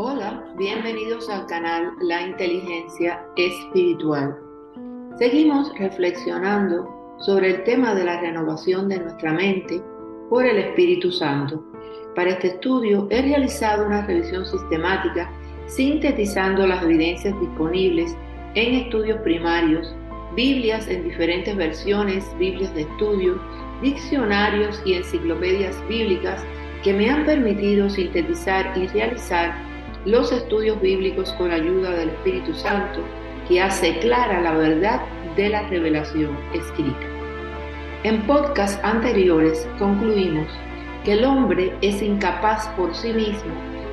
Hola, bienvenidos al canal La Inteligencia Espiritual. Seguimos reflexionando sobre el tema de la renovación de nuestra mente por el Espíritu Santo. Para este estudio he realizado una revisión sistemática sintetizando las evidencias disponibles en estudios primarios, Biblias en diferentes versiones, Biblias de estudio, diccionarios y enciclopedias bíblicas que me han permitido sintetizar y realizar los estudios bíblicos con ayuda del Espíritu Santo que hace clara la verdad de la revelación escrita. En podcasts anteriores concluimos que el hombre es incapaz por sí mismo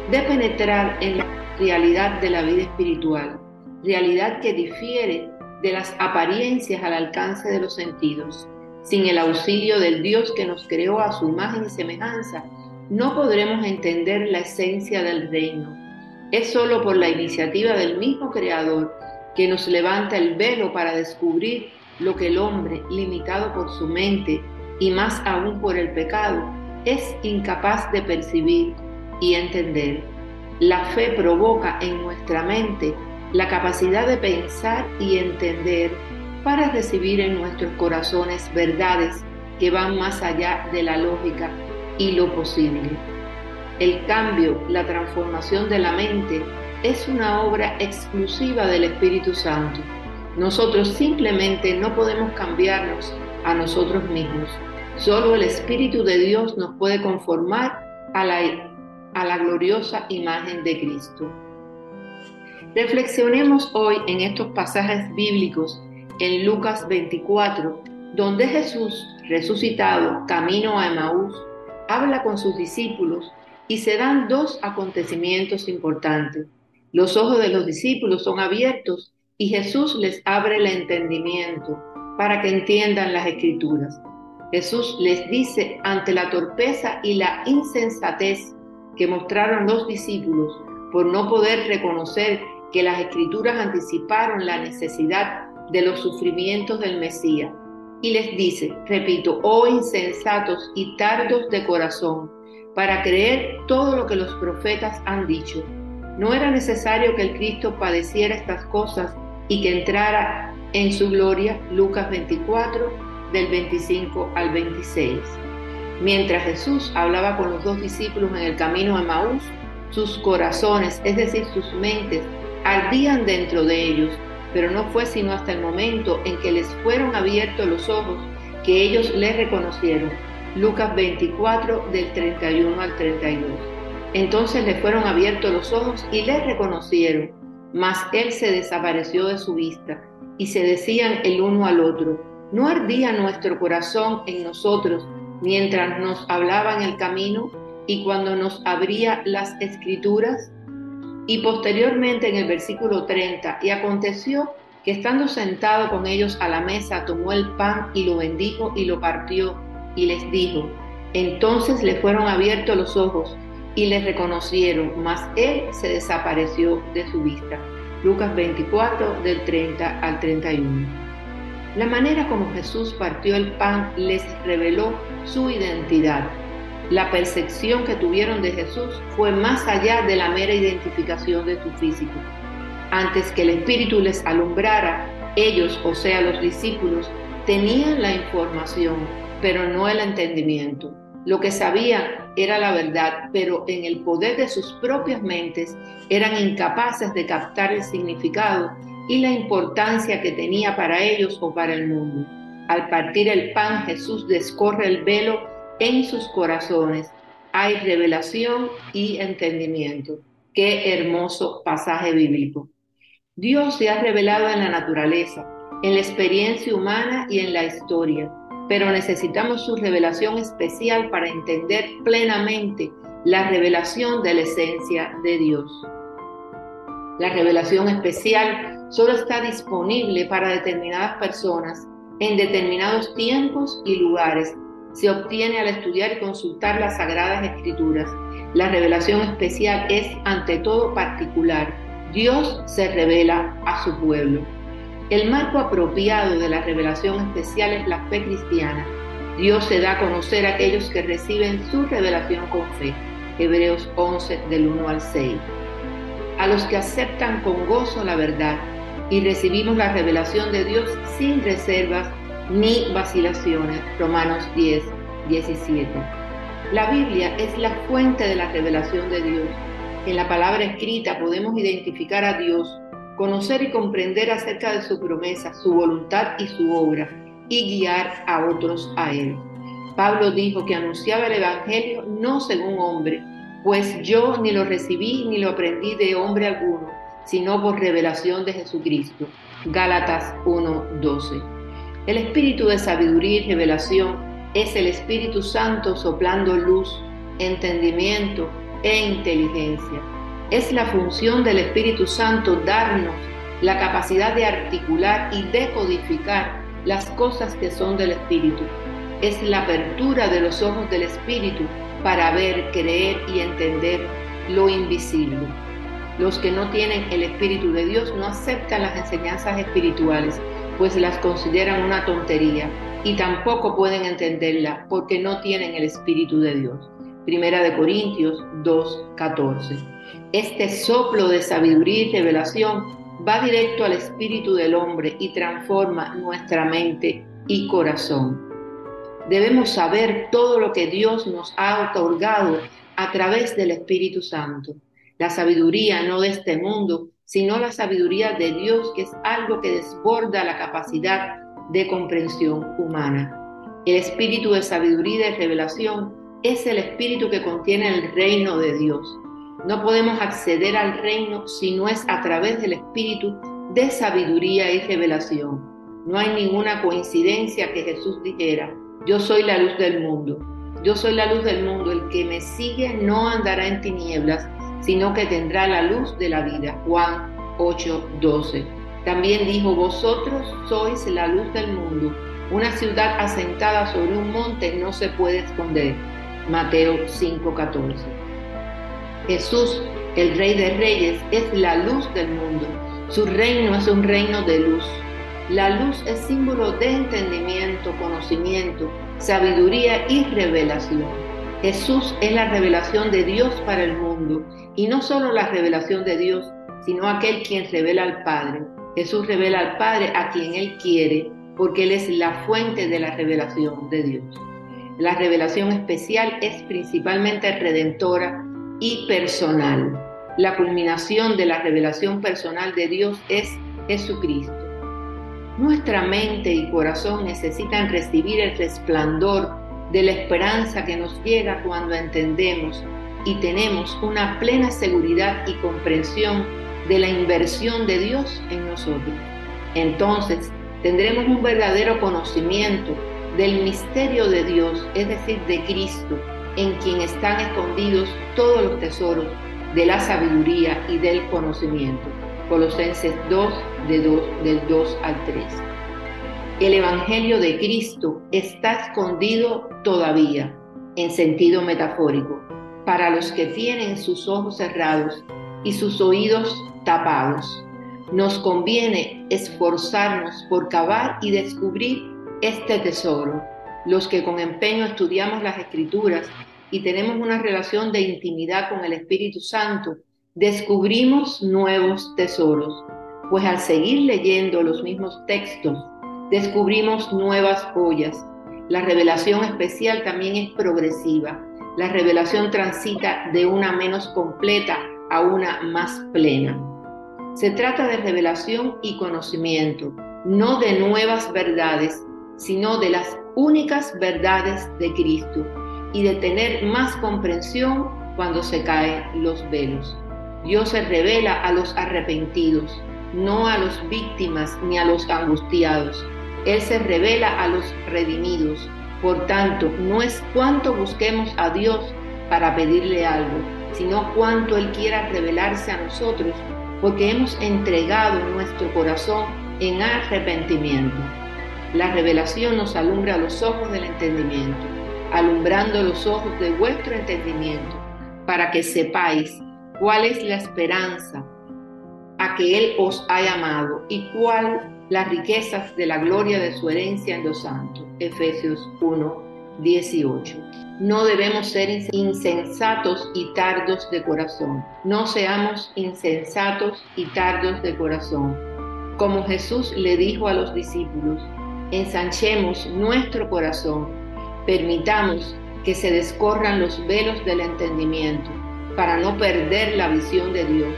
de penetrar en la realidad de la vida espiritual, realidad que difiere de las apariencias al alcance de los sentidos. Sin el auxilio del Dios que nos creó a su imagen y semejanza, no podremos entender la esencia del reino. Es solo por la iniciativa del mismo Creador que nos levanta el velo para descubrir lo que el hombre, limitado por su mente y más aún por el pecado, es incapaz de percibir y entender. La fe provoca en nuestra mente la capacidad de pensar y entender para recibir en nuestros corazones verdades que van más allá de la lógica y lo posible. El cambio, la transformación de la mente es una obra exclusiva del Espíritu Santo. Nosotros simplemente no podemos cambiarnos a nosotros mismos. Solo el Espíritu de Dios nos puede conformar a la, a la gloriosa imagen de Cristo. Reflexionemos hoy en estos pasajes bíblicos en Lucas 24, donde Jesús, resucitado, camino a Emaús, habla con sus discípulos y se dan dos acontecimientos importantes. Los ojos de los discípulos son abiertos y Jesús les abre el entendimiento para que entiendan las escrituras. Jesús les dice ante la torpeza y la insensatez que mostraron los discípulos por no poder reconocer que las escrituras anticiparon la necesidad de los sufrimientos del Mesías. Y les dice, repito, oh insensatos y tardos de corazón, para creer todo lo que los profetas han dicho. No era necesario que el Cristo padeciera estas cosas y que entrara en su gloria, Lucas 24, del 25 al 26. Mientras Jesús hablaba con los dos discípulos en el camino a Maús, sus corazones, es decir, sus mentes, ardían dentro de ellos, pero no fue sino hasta el momento en que les fueron abiertos los ojos que ellos le reconocieron Lucas 24 del 31 al 32. Entonces le fueron abiertos los ojos y le reconocieron, mas él se desapareció de su vista y se decían el uno al otro, ¿no ardía nuestro corazón en nosotros mientras nos hablaba en el camino y cuando nos abría las escrituras? Y posteriormente en el versículo 30, y aconteció que estando sentado con ellos a la mesa, tomó el pan y lo bendijo y lo partió y les dijo, entonces le fueron abiertos los ojos y le reconocieron, mas él se desapareció de su vista. Lucas 24 del 30 al 31. La manera como Jesús partió el pan les reveló su identidad. La percepción que tuvieron de Jesús fue más allá de la mera identificación de su físico. Antes que el Espíritu les alumbrara, ellos, o sea, los discípulos, tenían la información pero no el entendimiento. Lo que sabían era la verdad, pero en el poder de sus propias mentes eran incapaces de captar el significado y la importancia que tenía para ellos o para el mundo. Al partir el pan, Jesús descorre el velo en sus corazones. Hay revelación y entendimiento. Qué hermoso pasaje bíblico. Dios se ha revelado en la naturaleza, en la experiencia humana y en la historia pero necesitamos su revelación especial para entender plenamente la revelación de la esencia de Dios. La revelación especial solo está disponible para determinadas personas en determinados tiempos y lugares. Se obtiene al estudiar y consultar las sagradas escrituras. La revelación especial es ante todo particular. Dios se revela a su pueblo. El marco apropiado de la revelación especial es la fe cristiana. Dios se da a conocer a aquellos que reciben su revelación con fe. Hebreos 11 del 1 al 6. a los que aceptan con gozo la verdad y recibimos la revelación de Dios sin reservas ni vacilaciones. Romanos 10, 17. La Biblia es la fuente de la revelación de Dios. En la palabra escrita podemos identificar a Dios, conocer y comprender acerca de su promesa, su voluntad y su obra, y guiar a otros a Él. Pablo dijo que anunciaba el Evangelio no según hombre, pues yo ni lo recibí ni lo aprendí de hombre alguno, sino por revelación de Jesucristo. Gálatas 1:12. El espíritu de sabiduría y revelación es el Espíritu Santo soplando luz, entendimiento e inteligencia. Es la función del Espíritu Santo darnos la capacidad de articular y decodificar las cosas que son del Espíritu es la apertura de los ojos del Espíritu para ver, creer y entender lo invisible. Los que no tienen el Espíritu de Dios no aceptan las enseñanzas espirituales, pues las consideran una tontería y tampoco pueden entenderla porque no tienen el Espíritu de Dios. Primera de Corintios 2:14. Este soplo de sabiduría y revelación va directo al espíritu del hombre y transforma nuestra mente y corazón. Debemos saber todo lo que Dios nos ha otorgado a través del Espíritu Santo. La sabiduría no de este mundo, sino la sabiduría de Dios, que es algo que desborda la capacidad de comprensión humana. El espíritu de sabiduría y de revelación es el espíritu que contiene el reino de Dios. No podemos acceder al reino si no es a través del espíritu de sabiduría y revelación. No hay ninguna coincidencia que Jesús dijera, yo soy la luz del mundo. Yo soy la luz del mundo. El que me sigue no andará en tinieblas, sino que tendrá la luz de la vida. Juan 8:12. También dijo, vosotros sois la luz del mundo. Una ciudad asentada sobre un monte no se puede esconder. Mateo 5:14. Jesús, el Rey de Reyes, es la luz del mundo. Su reino es un reino de luz. La luz es símbolo de entendimiento, conocimiento, sabiduría y revelación. Jesús es la revelación de Dios para el mundo y no solo la revelación de Dios, sino aquel quien revela al Padre. Jesús revela al Padre a quien Él quiere porque Él es la fuente de la revelación de Dios. La revelación especial es principalmente redentora y personal. La culminación de la revelación personal de Dios es Jesucristo. Nuestra mente y corazón necesitan recibir el resplandor de la esperanza que nos llega cuando entendemos y tenemos una plena seguridad y comprensión de la inversión de Dios en nosotros. Entonces tendremos un verdadero conocimiento del misterio de Dios, es decir, de Cristo, en quien están escondidos todos los tesoros de la sabiduría y del conocimiento. Colosenses 2, de 2 del 2 al 3. El Evangelio de Cristo está escondido todavía, en sentido metafórico, para los que tienen sus ojos cerrados y sus oídos tapados. Nos conviene esforzarnos por cavar y descubrir este tesoro. Los que con empeño estudiamos las escrituras y tenemos una relación de intimidad con el Espíritu Santo, descubrimos nuevos tesoros, pues al seguir leyendo los mismos textos, descubrimos nuevas joyas. La revelación especial también es progresiva. La revelación transita de una menos completa a una más plena. Se trata de revelación y conocimiento, no de nuevas verdades, sino de las únicas verdades de Cristo y de tener más comprensión cuando se caen los velos. Dios se revela a los arrepentidos, no a los víctimas ni a los angustiados. Él se revela a los redimidos. Por tanto, no es cuánto busquemos a Dios para pedirle algo, sino cuánto Él quiera revelarse a nosotros, porque hemos entregado nuestro corazón en arrepentimiento. La revelación nos alumbra los ojos del entendimiento, alumbrando los ojos de vuestro entendimiento, para que sepáis cuál es la esperanza a que Él os ha llamado y cuál las riquezas de la gloria de su herencia en los santos. Efesios 1, 18. No debemos ser insensatos y tardos de corazón. No seamos insensatos y tardos de corazón. Como Jesús le dijo a los discípulos, ensanchemos nuestro corazón, permitamos que se descorran los velos del entendimiento para no perder la visión de Dios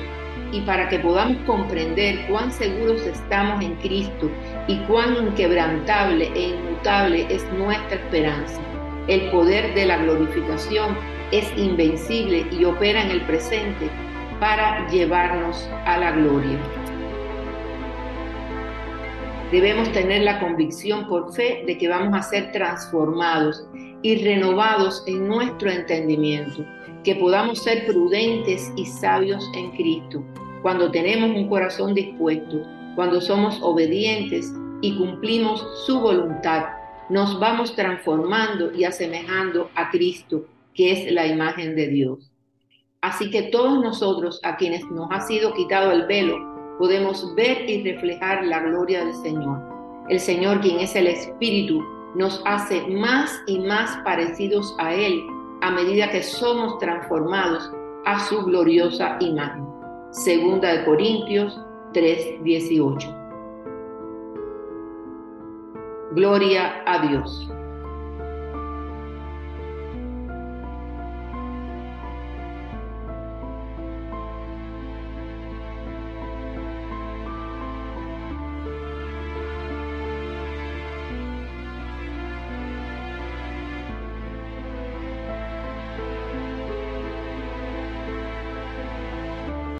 y para que podamos comprender cuán seguros estamos en Cristo y cuán inquebrantable e inmutable es nuestra esperanza. El poder de la glorificación es invencible y opera en el presente para llevarnos a la gloria. Debemos tener la convicción por fe de que vamos a ser transformados y renovados en nuestro entendimiento que podamos ser prudentes y sabios en Cristo, cuando tenemos un corazón dispuesto, cuando somos obedientes y cumplimos su voluntad, nos vamos transformando y asemejando a Cristo, que es la imagen de Dios. Así que todos nosotros, a quienes nos ha sido quitado el velo, podemos ver y reflejar la gloria del Señor. El Señor, quien es el Espíritu, nos hace más y más parecidos a Él a medida que somos transformados a su gloriosa imagen. Segunda de Corintios 3:18. Gloria a Dios.